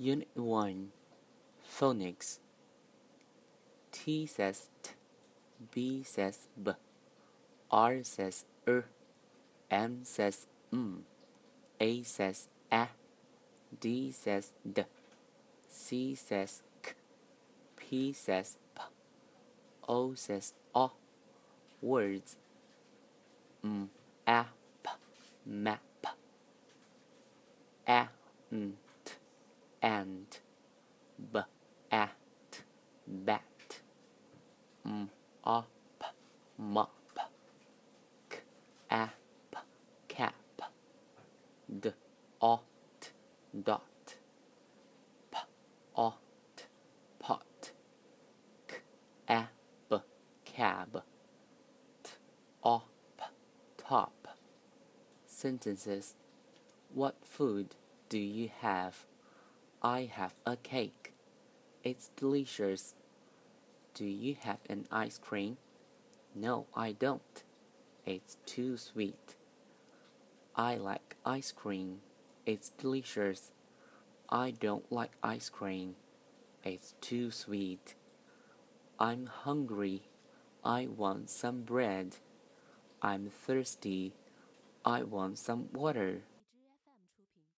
Unit 1 Phonics T says T, B says B, R says R, M says M, A says A, D says D, C says K, P says P, O says O. Words M, A, P, map, A, T, and, B, at, bat, M, up, mop, K, ap, cap, D, ot, dot, P, ot, pot, K, cab, T, op, top. Sentences What food do you have? I have a cake. It's delicious. Do you have an ice cream? No, I don't. It's too sweet. I like ice cream. It's delicious. I don't like ice cream. It's too sweet. I'm hungry. I want some bread. I'm thirsty. I want some water.